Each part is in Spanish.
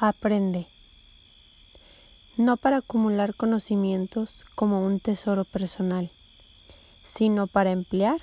aprende, no para acumular conocimientos como un tesoro personal, sino para emplear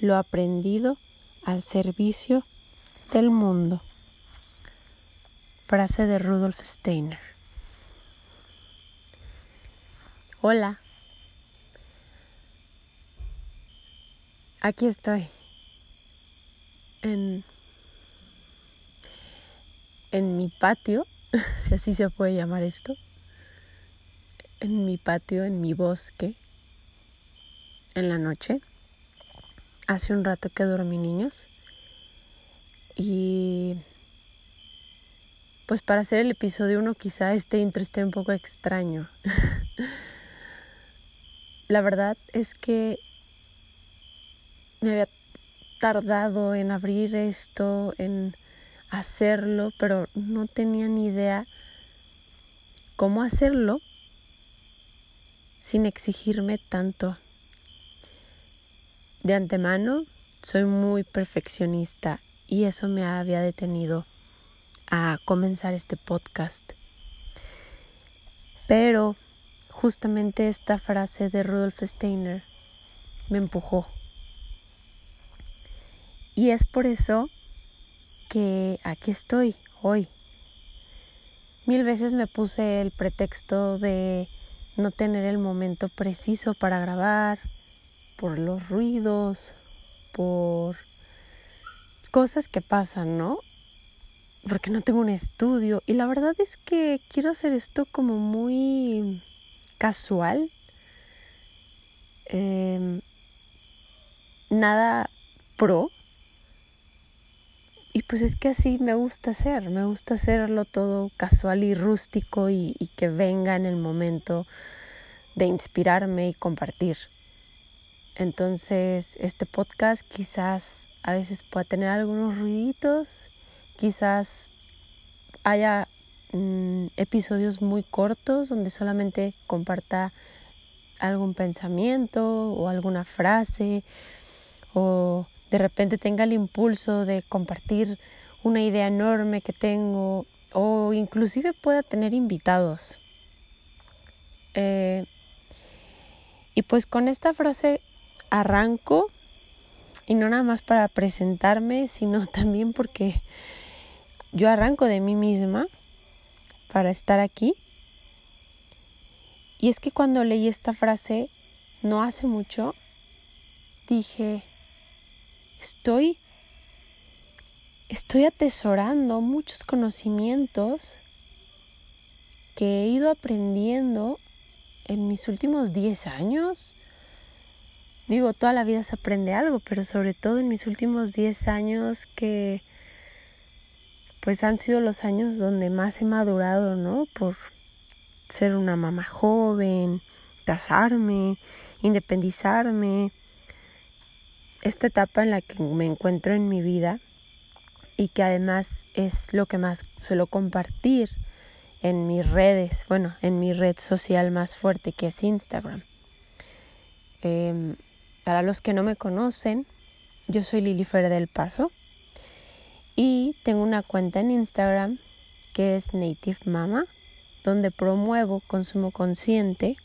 lo aprendido al servicio del mundo. Frase de Rudolf Steiner. Hola. Aquí estoy. En en mi patio, si así se puede llamar esto, en mi patio, en mi bosque, en la noche. Hace un rato que dormí niños y pues para hacer el episodio 1 quizá este intro esté un poco extraño. la verdad es que me había tardado en abrir esto, en hacerlo, pero no tenía ni idea cómo hacerlo sin exigirme tanto. De antemano, soy muy perfeccionista y eso me había detenido a comenzar este podcast. Pero justamente esta frase de Rudolf Steiner me empujó. Y es por eso que aquí estoy hoy. Mil veces me puse el pretexto de no tener el momento preciso para grabar, por los ruidos, por cosas que pasan, ¿no? Porque no tengo un estudio. Y la verdad es que quiero hacer esto como muy casual. Em, nada pro, y pues es que así me gusta hacer, me gusta hacerlo todo casual y rústico y, que venga en el momento de inspirarme y compartir. Entonces, este podcast quizás a veces pueda tener algunos ruiditos, quizás haya mm, episodios muy cortos donde solamente comparta algún pensamiento o alguna frase o de repente tenga el impulso de compartir una idea enorme que tengo o inclusive pueda tener invitados. Eh, y pues con esta frase arranco y no nada más para presentarme, sino también porque yo arranco de mí misma para estar aquí. Y es que cuando leí esta frase no hace mucho, dije, estoy estoy atesorando muchos conocimientos que he ido aprendiendo en mis últimos 10 años. Digo, toda la vida se aprende algo, pero sobre todo en mis últimos 10 años que pues han sido los años donde más he madurado, ¿no? Por ser una mamá joven, casarme, independizarme, esta etapa en la que me encuentro en mi vida y que además es lo que más suelo compartir en mis redes, bueno, en mi red social más fuerte que es Instagram. Em, para los que no me conocen, yo soy Lili Fer del Paso y tengo una cuenta en Instagram que es Native Mama, donde promuevo consumo consciente.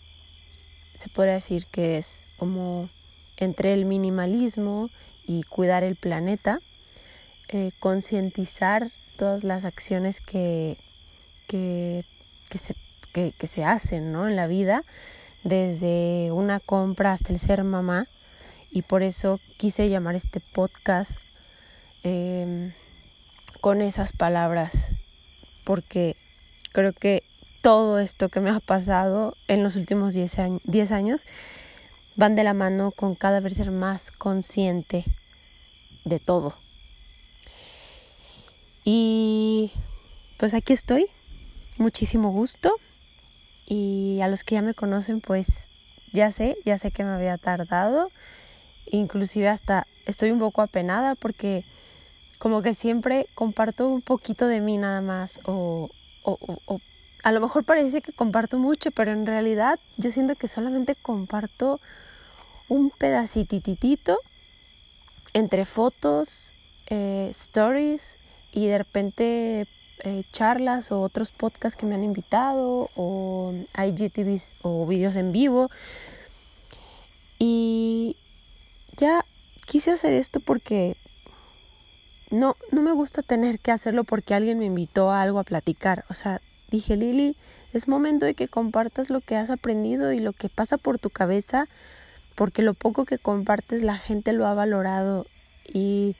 Se podría decir que es como entre el minimalismo y cuidar el planeta, eh, concientizar todas las acciones que, que, que, se, que, se hacen ¿no? en la vida, desde una compra hasta el ser mamá, y por eso quise llamar este podcast eh, con esas palabras, porque creo que todo esto que me ha pasado en los últimos 10 años, 10 años van de la mano con cada vez ser más consciente de todo. Y pues aquí estoy, muchísimo gusto. Y a los que ya me conocen, pues ya sé, ya sé que me había tardado. Inclusive hasta estoy un poco apenada porque como que siempre comparto un poquito de mí nada más o, o, o a lo mejor parece que comparto mucho, pero en realidad yo siento que solamente comparto un pedacititito entre fotos, eh, stories y de repente eh, charlas o otros podcasts que me han invitado o IGTVs o vídeos en vivo. Y ya quise hacer esto porque no, no me gusta tener que hacerlo porque alguien me invitó a algo a platicar. O sea, dije, Lili, es momento de que compartas lo que has aprendido y lo que pasa por tu cabeza, porque lo poco que compartes la gente lo ha valorado. Y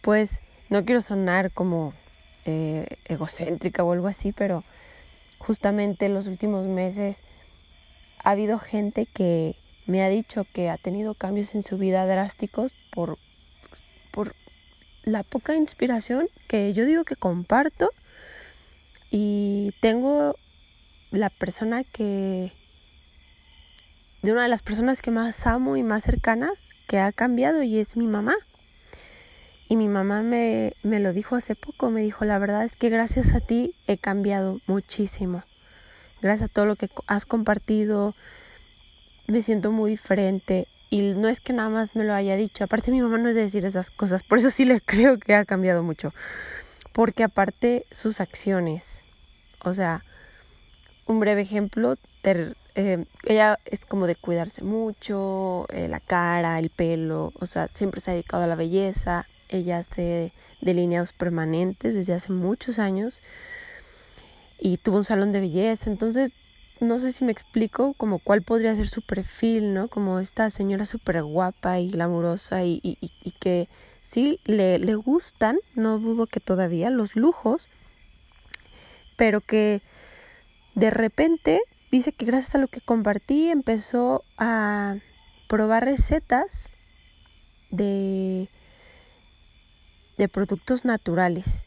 pues no quiero sonar como eh, egocéntrica o algo así, pero justamente en los últimos meses ha habido gente que me ha dicho que ha tenido cambios en su vida drásticos por, por la poca inspiración que yo digo que comparto y tengo la persona que de una de las personas que más amo y más cercanas que ha cambiado y es mi mamá. Y mi mamá me, me lo dijo hace poco, me dijo, la verdad es que gracias a ti he cambiado muchísimo. Gracias a todo lo que has compartido, me siento muy diferente. Y no es que nada más me lo haya dicho. Aparte mi mamá no es de decir esas cosas. Por eso sí le creo que ha cambiado mucho. Porque aparte sus acciones. O sea, un breve ejemplo. Eh, ella es como de cuidarse mucho. Eh, la cara, el pelo. O sea, siempre se ha dedicado a la belleza. Ella hace delineados permanentes desde hace muchos años. Y tuvo un salón de belleza. Entonces no sé si me explico como cuál podría ser su perfil, ¿no? Como esta señora súper guapa y glamurosa y, y, y, que sí le, le gustan, no dudo que todavía, los lujos, pero que de repente dice que gracias a lo que compartí empezó a probar recetas de, de productos naturales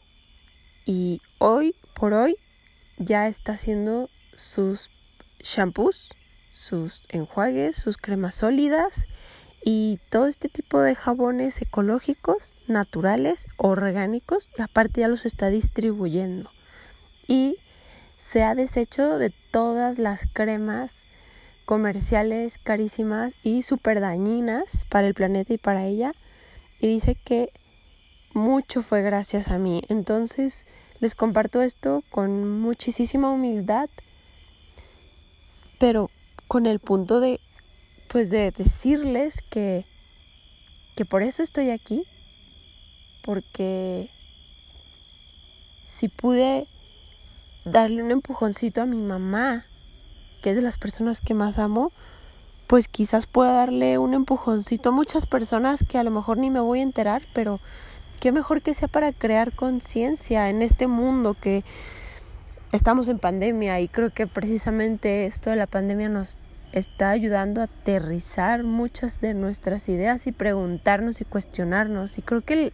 y hoy por hoy ya está haciendo sus shampoos, sus enjuagues, sus cremas sólidas y todo este tipo de jabones ecológicos, naturales, orgánicos, y aparte ya los está distribuyendo. Y se ha deshecho de todas las cremas comerciales carísimas y súper dañinas para el planeta y para ella. Y dice que mucho fue gracias a mí. Entonces les comparto esto con muchísima humildad pero con el punto de pues de decirles que que por eso estoy aquí porque si pude darle un empujoncito a mi mamá que es de las personas que más amo pues quizás pueda darle un empujoncito a muchas personas que a lo mejor ni me voy a enterar pero qué mejor que sea para crear conciencia en este mundo que estamos en pandemia y creo que precisamente esto de la pandemia nos está ayudando a aterrizar muchas de nuestras ideas y preguntarnos y cuestionarnos. Y creo que el,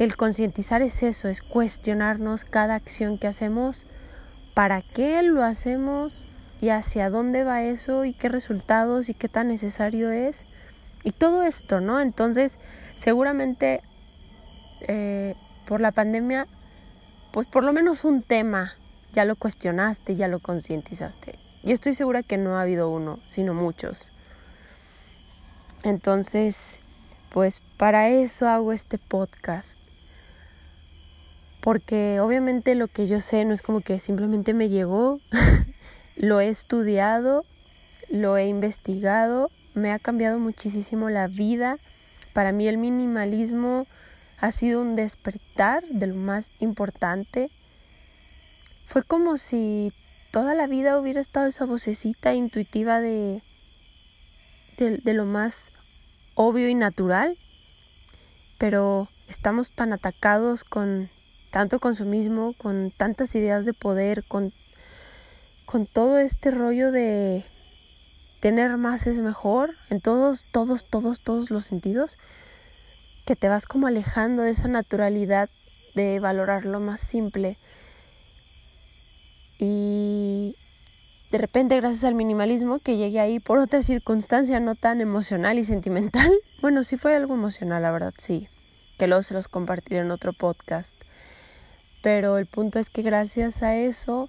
el concientizar es eso, es cuestionarnos cada acción que hacemos, para qué lo hacemos y hacia dónde va eso y qué resultados y qué tan necesario es. Y todo esto, ¿no? Entonces, seguramente eh, por la pandemia, pues por lo menos un tema ya lo cuestionaste, ya lo concientizaste. Y estoy segura que no ha habido uno, sino muchos. Entonces, pues para eso hago este podcast. Porque obviamente lo que yo sé no es como que simplemente me llegó, lo he estudiado, lo he investigado, me ha cambiado muchísimo la vida. Para mí el minimalismo ha sido un despertar de lo más importante fue como si toda la vida hubiera estado esa vocecita intuitiva de, de, lo más obvio y natural, pero estamos tan atacados con tanto consumismo, con tantas ideas de poder, con, con todo este rollo de tener más es mejor en todos, todos, todos, todos los sentidos, que te vas como alejando de esa naturalidad de valorar lo más simple, y de repente gracias al minimalismo que llegué ahí por otra circunstancia no tan emocional y sentimental. Bueno, sí fue algo emocional, la verdad, sí. Que luego se los compartiré en otro podcast. Pero el punto es que gracias a eso,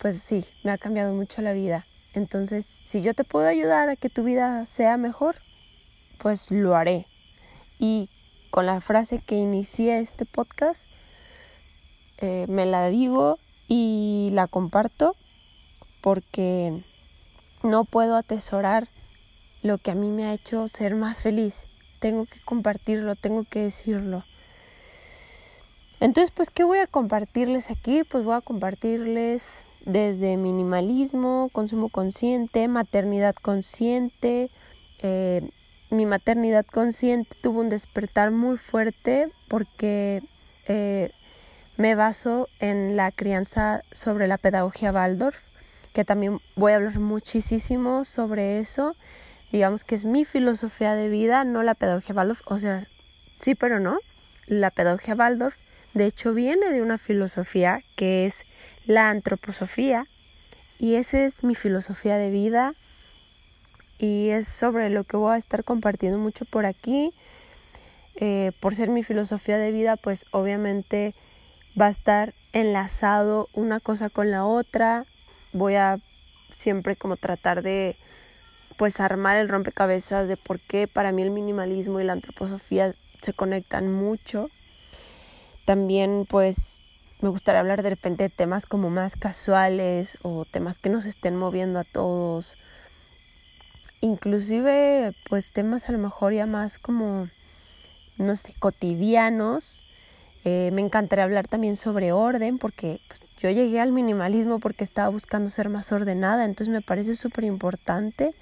pues sí, me ha cambiado mucho la vida. Entonces, si yo te puedo ayudar a que tu vida sea mejor, pues lo haré. Y con la frase que inicié este podcast, eh, me la digo y la comparto porque no puedo atesorar lo que a mí me ha hecho ser más feliz. Tengo que compartirlo, tengo que decirlo. Entonces, pues, ¿qué voy a compartirles aquí? Pues voy a compartirles desde minimalismo, consumo consciente, maternidad consciente. Eh, mi maternidad consciente tuvo un despertar muy fuerte porque eh, me baso en la crianza sobre la pedagogía Waldorf, que también voy a hablar muchísimo sobre eso. Digamos que es mi filosofía de vida, no la pedagogía Waldorf, o sea, sí, pero no. La pedagogía Waldorf de hecho, viene de una filosofía que es la antroposofía y esa es mi filosofía de vida y es sobre lo que voy a estar compartiendo mucho por aquí. Eh, por ser mi filosofía de vida, pues obviamente va a estar enlazado una cosa con la otra. Voy a siempre como tratar de pues armar el rompecabezas de por qué para mí el minimalismo y la antroposofía se conectan mucho. También pues me gustaría hablar de repente de temas como más casuales o temas que nos estén moviendo a todos. Inclusive pues temas a lo mejor ya más como, no sé, cotidianos. Eh, me encantaría hablar también sobre orden porque pues, yo llegué al minimalismo porque estaba buscando ser más ordenada, entonces me parece súper importante.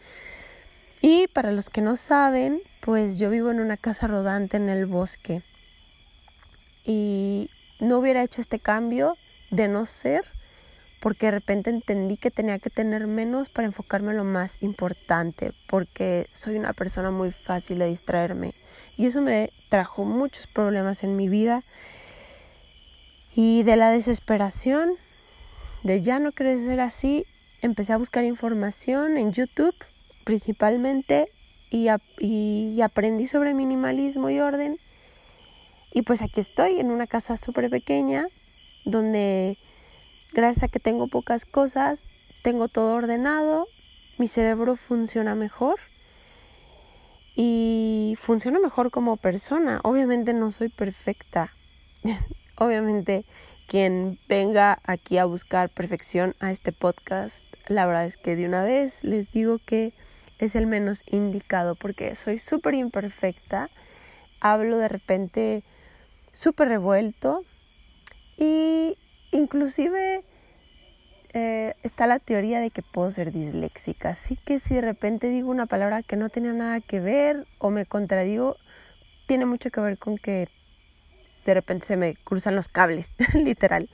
Y para los que no saben, pues yo vivo en una casa rodante en el bosque y no hubiera hecho este cambio de no ser porque de repente entendí que tenía que tener menos para enfocarme en lo más importante, porque soy una persona muy fácil de distraerme. Y eso me trajo muchos problemas en mi vida. Y de la desesperación de ya no querer ser así, empecé a buscar información en YouTube principalmente y, y aprendí sobre minimalismo y orden y pues aquí estoy en una casa súper pequeña donde gracias a que tengo pocas cosas, tengo todo ordenado, mi cerebro funciona mejor y funciona mejor como persona. Obviamente no soy perfecta. Obviamente quien venga aquí a buscar perfección a este podcast, la verdad es que de una vez les digo que es el menos indicado porque soy súper imperfecta. Hablo de repente súper revuelto. Y inclusive eh, está la teoría de que puedo ser disléxica, así que si de repente digo una palabra que no tenía nada que ver o me contradigo, tiene mucho que ver con que de repente se me cruzan los cables, literal.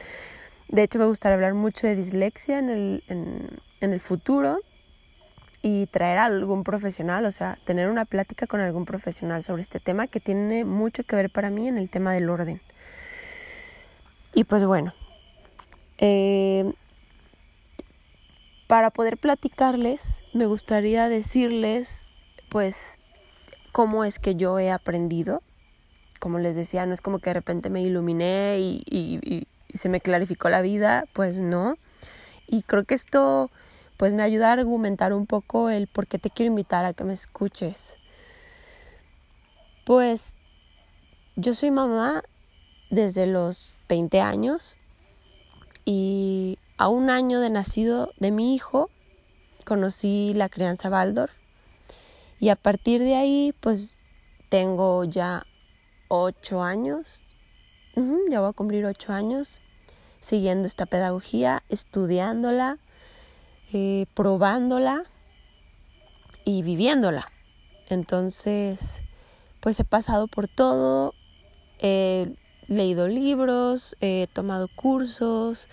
De hecho, me gustaría hablar mucho de dislexia en el, en, en el futuro y traer a algún profesional, o sea, tener una plática con algún profesional sobre este tema que tiene mucho que ver para mí en el tema del orden. Y pues bueno, eh, para poder platicarles, me gustaría decirles, pues, cómo es que yo he aprendido. Como les decía, no es como que de repente me iluminé y, y se me clarificó la vida, pues no. Y creo que esto pues me ayuda a argumentar un poco el por qué te quiero invitar a que me escuches. Pues yo soy mamá desde los 20 años y a un año de nacido de mi hijo conocí la crianza Waldorf y a partir de ahí pues tengo ya ocho años, ya voy a cumplir ocho años siguiendo esta pedagogía, estudiándola eh, probándola y viviéndola. Entonces, pues he pasado por todo, he leído libros, he tomado cursos,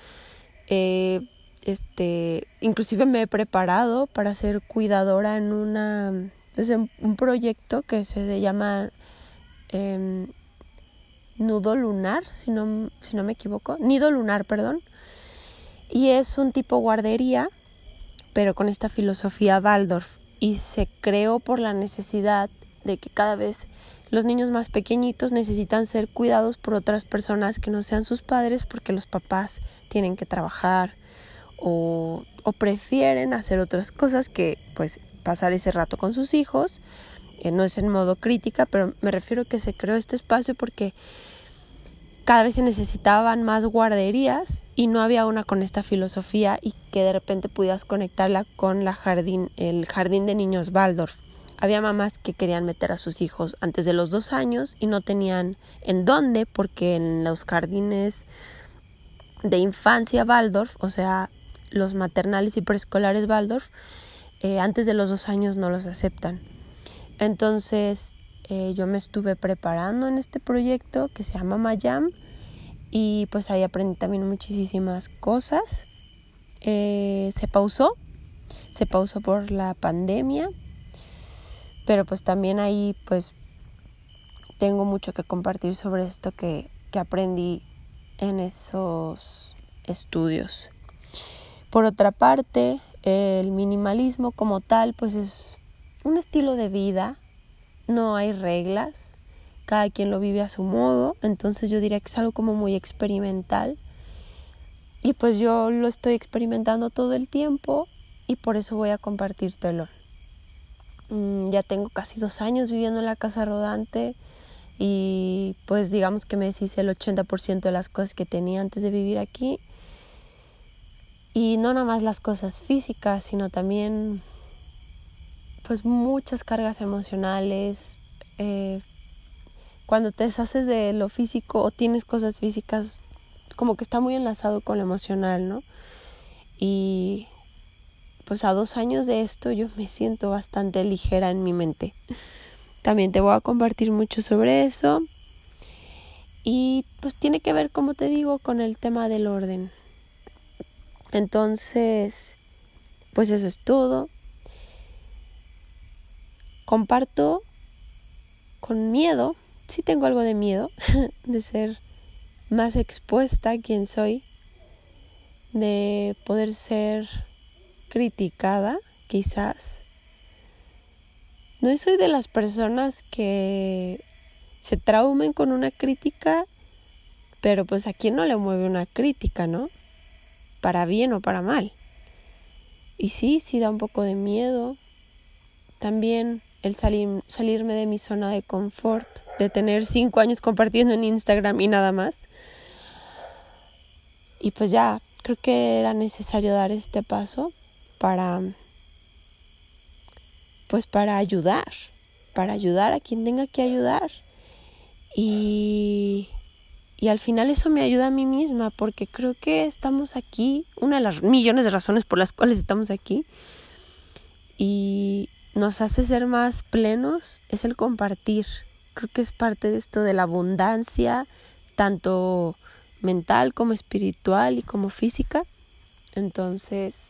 este, inclusive me he preparado para ser cuidadora en una, pues un proyecto que se llama em, Nudo Lunar, si no, si no me equivoco, Nido Lunar, perdón, y es un tipo guardería pero con esta filosofía Waldorf y se creó por la necesidad de que cada vez los niños más pequeñitos necesitan ser cuidados por otras personas que no sean sus padres porque los papás tienen que trabajar o, o prefieren hacer otras cosas que pues pasar ese rato con sus hijos. Eh, no es en modo crítica, pero me refiero que se creó este espacio porque cada vez se necesitaban más guarderías y no había una con esta filosofía y que de repente pudieras conectarla con la el jardín de niños Waldorf. Había mamás que querían meter a sus hijos antes de los dos años y no tenían en dónde porque en los jardines de infancia Waldorf, o sea, los maternales y preescolares Waldorf, eh, antes de los dos años no los aceptan. Entonces eh, yo me estuve preparando en este proyecto que se llama Mayam y pues ahí aprendí también muchísimas cosas. Eh, se pausó, se pausó por la pandemia, pero pues también ahí pues tengo mucho que compartir sobre esto que, que aprendí en esos estudios. Por otra parte, el minimalismo como tal, pues es un estilo de vida, no hay reglas, cada quien lo vive a su modo, entonces yo diría que es algo como muy experimental. Y pues yo lo estoy experimentando todo el tiempo y por eso voy a compartírtelo. Mm, ya tengo casi dos años viviendo en la casa rodante y pues digamos que me deshice el 80% de las cosas que tenía antes de vivir aquí. Y no nada más las cosas físicas, sino también pues muchas cargas emocionales. Eh, cuando te deshaces de lo físico o tienes cosas físicas, como que está muy enlazado con lo emocional, ¿no? Y pues a dos años de esto yo me siento bastante ligera en mi mente. También te voy a compartir mucho sobre eso. Y pues tiene que ver, como te digo, con el tema del orden. Entonces, pues eso es todo. Comparto con miedo, sí tengo algo de miedo de ser más expuesta a quien soy, de poder ser criticada, quizás no soy de las personas que se traumen con una crítica, pero pues a quién no le mueve una crítica, ¿no? Para bien o para mal. Y sí, sí da un poco de miedo. También el salir, salirme de mi zona de confort, de tener cinco años compartiendo en Instagram y nada más. Y pues ya, creo que era necesario dar este paso para pues para ayudar, para ayudar a quien tenga que ayudar. Y, y al final eso me ayuda a mí misma porque creo que estamos aquí, una de las millones de razones por las cuales estamos aquí y nos hace ser más plenos es el compartir. Creo que es parte de esto de la abundancia, tanto mental como espiritual y como física. Entonces,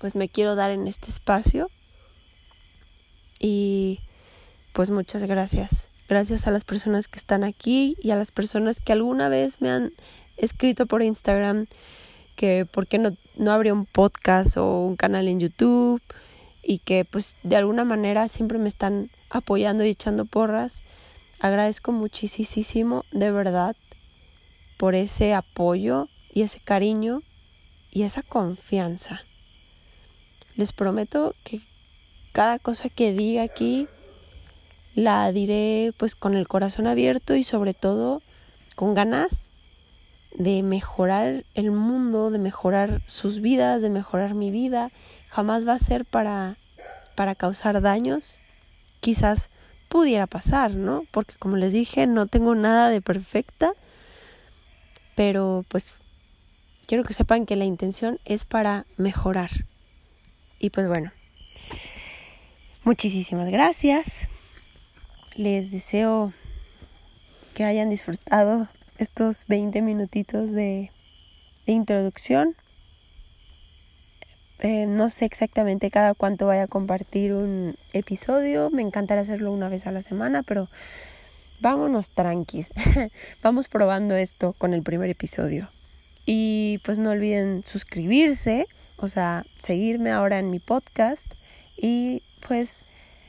pues me quiero dar en este espacio y pues muchas gracias. Gracias a las personas que están aquí y a las personas que alguna vez me han escrito por Instagram que por qué no, no habría un podcast o un canal en YouTube y que pues de alguna manera siempre me están apoyando y echando porras. Agradezco muchísimo de verdad por ese apoyo y ese cariño y esa confianza. Les prometo que cada cosa que diga aquí la diré pues con el corazón abierto y sobre todo con ganas de mejorar el mundo, de mejorar sus vidas, de mejorar mi vida. Jamás va a ser para para causar daños. Quizás pudiera pasar, ¿no? Porque como les dije, no tengo nada de perfecta, pero pues quiero que sepan que la intención es para mejorar. Y pues bueno, Muchísimas gracias. Les deseo que hayan disfrutado estos 20 minutitos de, introducción. Eh, no sé exactamente cada cuánto vaya a compartir un episodio. Me encantaría hacerlo una vez a la semana, pero vámonos tranquis. Vamos probando esto con el primer episodio. Y pues no olviden suscribirse, o sea, seguirme ahora en mi podcast y pues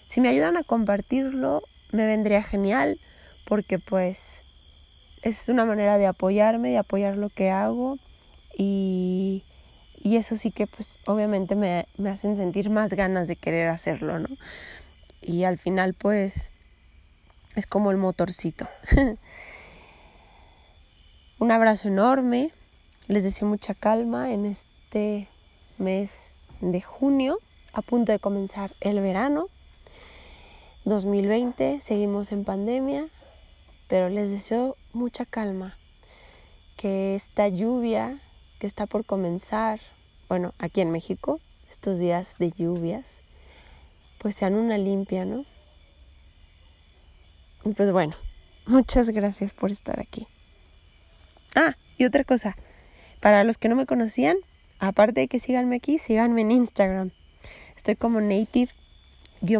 si me ayudan a compartirlo me vendría genial porque pues es una manera de apoyarme, de apoyar lo que hago y, y eso sí que pues obviamente me, me hacen sentir más ganas de querer hacerlo, ¿no? Y al final pues es como el motorcito. un abrazo enorme. Les deseo mucha calma en este mes de junio, a punto de comenzar el verano. 2020, seguimos en pandemia, pero les deseo mucha calma. Que esta lluvia que está por comenzar, bueno, aquí en México, estos días de lluvias, pues sean una limpia, ¿no? Y pues bueno, muchas gracias por estar aquí. Ah, y otra cosa, para los que no me conocían, aparte de que síganme aquí, síganme en Instagram. Estoy como native-mama.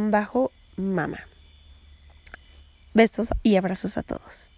Besos y abrazos a todos.